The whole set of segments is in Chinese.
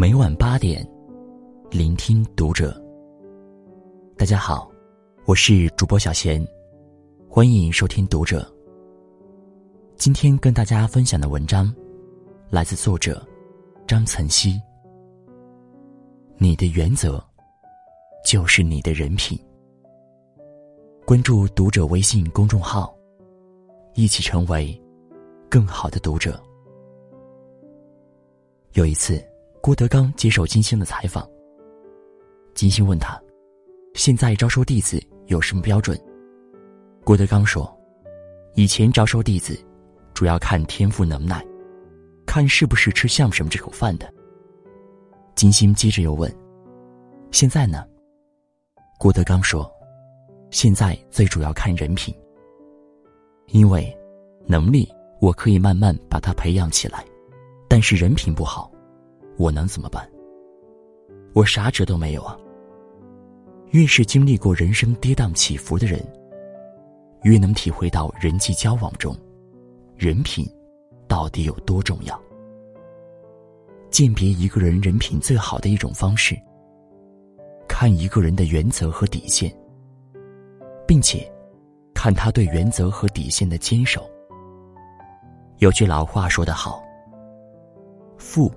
每晚八点，聆听读者。大家好，我是主播小贤，欢迎收听读者。今天跟大家分享的文章，来自作者张岑曦。你的原则，就是你的人品。关注读者微信公众号，一起成为更好的读者。有一次，郭德纲接受金星的采访。金星问他：“现在招收弟子有什么标准？”郭德纲说：“以前招收弟子，主要看天赋能耐，看是不是吃相声这口饭的。”金星接着又问：“现在呢？”郭德纲说：“现在最主要看人品，因为能力我可以慢慢把它培养起来。”但是人品不好，我能怎么办？我啥辙都没有啊。越是经历过人生跌宕起伏的人，越能体会到人际交往中，人品到底有多重要。鉴别一个人人品最好的一种方式，看一个人的原则和底线，并且看他对原则和底线的坚守。有句老话说得好。富，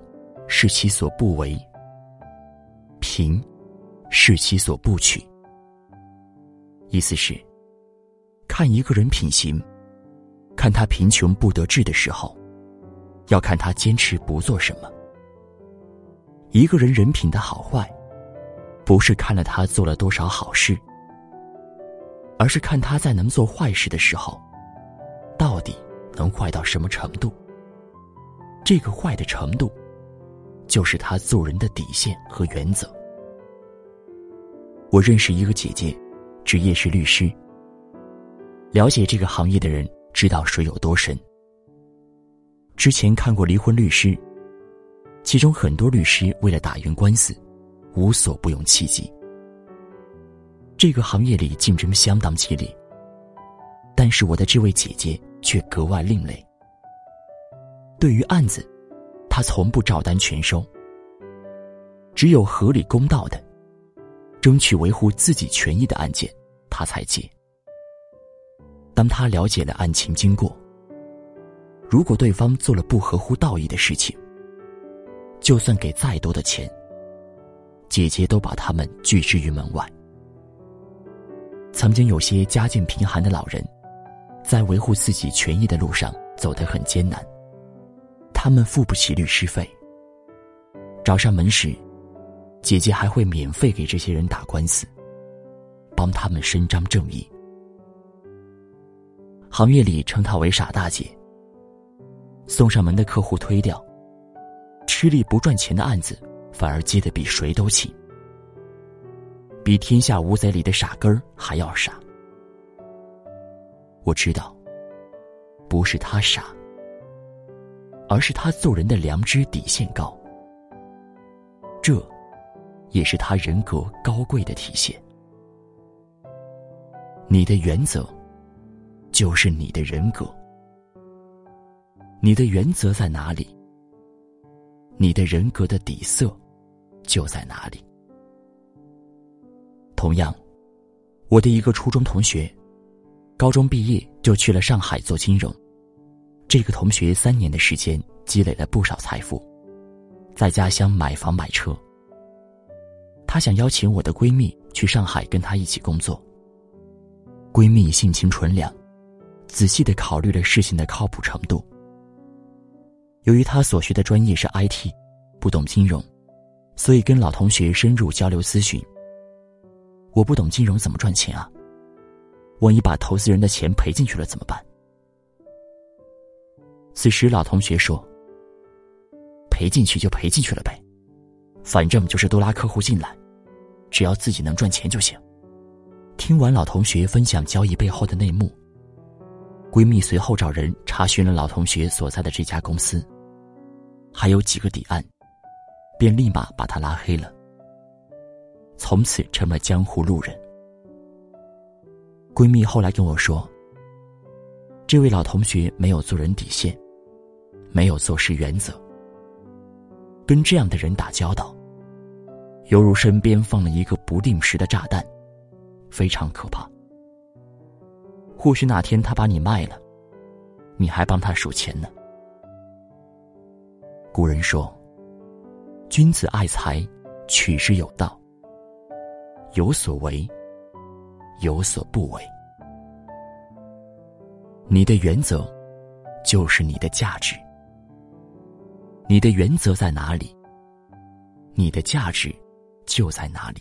是其所不为；贫，是其所不取。意思是，看一个人品行，看他贫穷不得志的时候，要看他坚持不做什么。一个人人品的好坏，不是看了他做了多少好事，而是看他在能做坏事的时候，到底能坏到什么程度。这个坏的程度，就是他做人的底线和原则。我认识一个姐姐，职业是律师。了解这个行业的人知道水有多深。之前看过离婚律师，其中很多律师为了打赢官司，无所不用其极。这个行业里竞争相当激烈，但是我的这位姐姐却格外另类。对于案子，他从不照单全收。只有合理公道的，争取维护自己权益的案件，他才接。当他了解了案情经过，如果对方做了不合乎道义的事情，就算给再多的钱，姐姐都把他们拒之于门外。曾经有些家境贫寒的老人，在维护自己权益的路上走得很艰难。他们付不起律师费。找上门时，姐姐还会免费给这些人打官司，帮他们伸张正义。行业里称她为“傻大姐”。送上门的客户推掉，吃力不赚钱的案子反而接得比谁都勤，比《天下无贼》里的傻根儿还要傻。我知道，不是他傻。而是他做人的良知底线高，这，也是他人格高贵的体现。你的原则，就是你的人格。你的原则在哪里，你的人格的底色，就在哪里。同样，我的一个初中同学，高中毕业就去了上海做金融。这个同学三年的时间积累了不少财富，在家乡买房买车。她想邀请我的闺蜜去上海跟她一起工作。闺蜜性情纯良，仔细的考虑了事情的靠谱程度。由于她所学的专业是 IT，不懂金融，所以跟老同学深入交流咨询。我不懂金融怎么赚钱啊？万一把投资人的钱赔进去了怎么办？此时，老同学说：“赔进去就赔进去了呗，反正就是多拉客户进来，只要自己能赚钱就行。”听完老同学分享交易背后的内幕，闺蜜随后找人查询了老同学所在的这家公司，还有几个底案，便立马把他拉黑了，从此成了江湖路人。闺蜜后来跟我说：“这位老同学没有做人底线。”没有做事原则，跟这样的人打交道，犹如身边放了一个不定时的炸弹，非常可怕。或许哪天他把你卖了，你还帮他数钱呢。古人说：“君子爱财，取之有道。有所为，有所不为。你的原则，就是你的价值。你的原则在哪里，你的价值就在哪里。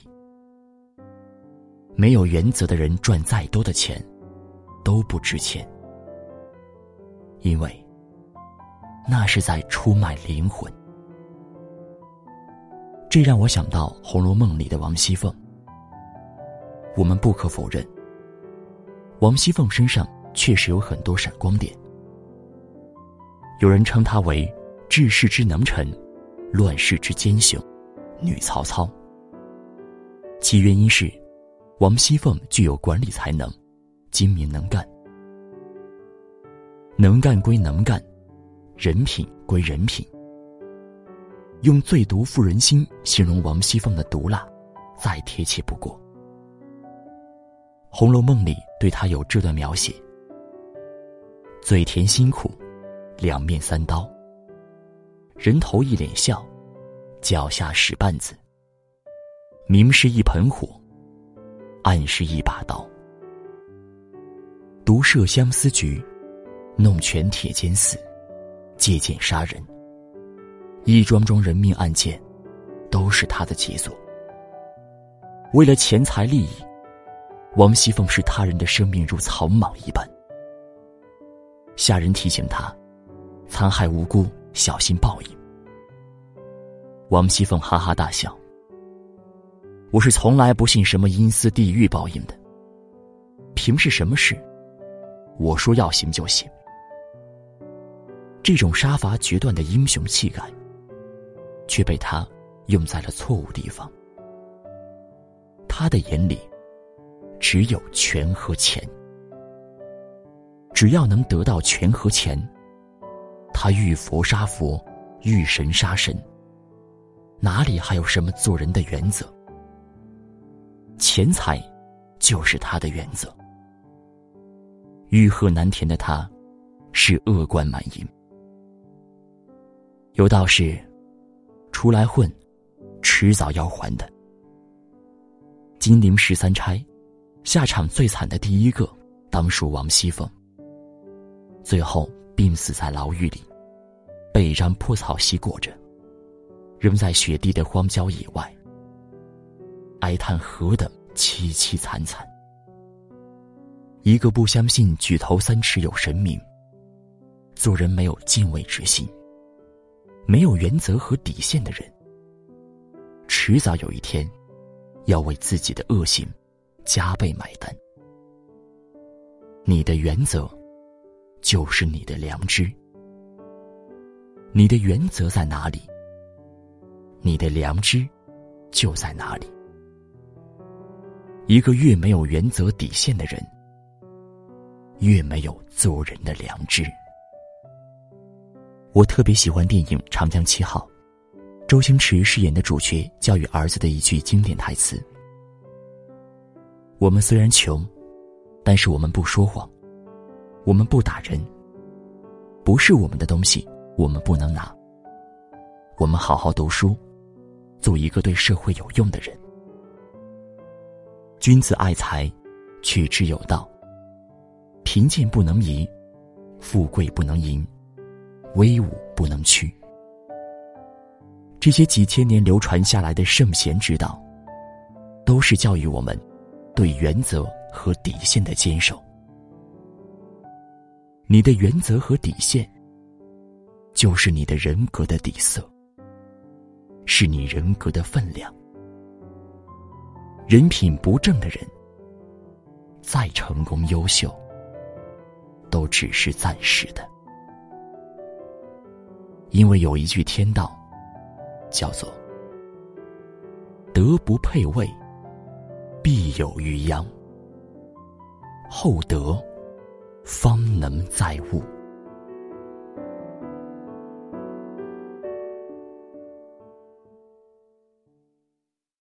没有原则的人，赚再多的钱，都不值钱，因为。”那是在出卖灵魂，这让我想到《红楼梦》里的王熙凤。我们不可否认，王熙凤身上确实有很多闪光点。有人称她为治世之能臣，乱世之奸雄，女曹操。其原因是，王熙凤具有管理才能，精明能干，能干归能干。人品归人品，用最毒妇人心形容王熙凤的毒辣，再贴切不过。《红楼梦》里对她有这段描写：嘴甜心苦，两面三刀。人头一脸笑，脚下使绊子。明是一盆火，暗是一把刀。毒设相思局，弄权铁监寺。借剑杀人，一桩桩人命案件，都是他的杰作。为了钱财利益，王熙凤视他人的生命如草莽一般。下人提醒他，残害无辜，小心报应。王熙凤哈哈大笑：“我是从来不信什么阴司地狱报应的。凭是什么事？我说要行就行。”这种杀伐决断的英雄气概，却被他用在了错误地方。他的眼里只有权和钱，只要能得到权和钱，他遇佛杀佛，遇神杀神，哪里还有什么做人的原则？钱财就是他的原则。欲壑难填的他，是恶贯满盈。有道是，出来混，迟早要还的。金陵十三钗，下场最惨的第一个，当属王熙凤。最后病死在牢狱里，被一张破草席裹着，扔在雪地的荒郊野外，哀叹何等凄凄惨惨。一个不相信举头三尺有神明，做人没有敬畏之心。没有原则和底线的人，迟早有一天，要为自己的恶行加倍买单。你的原则，就是你的良知。你的原则在哪里，你的良知就在哪里。一个越没有原则底线的人，越没有做人的良知。我特别喜欢电影《长江七号》，周星驰饰演的主角教育儿子的一句经典台词：“我们虽然穷，但是我们不说谎，我们不打人。不是我们的东西，我们不能拿。我们好好读书，做一个对社会有用的人。君子爱财，取之有道。贫贱不能移，富贵不能淫。”威武不能屈，这些几千年流传下来的圣贤之道，都是教育我们对原则和底线的坚守。你的原则和底线，就是你的人格的底色，是你人格的分量。人品不正的人，再成功优秀，都只是暂时的。因为有一句天道，叫做“德不配位，必有余殃；厚德，方能载物。”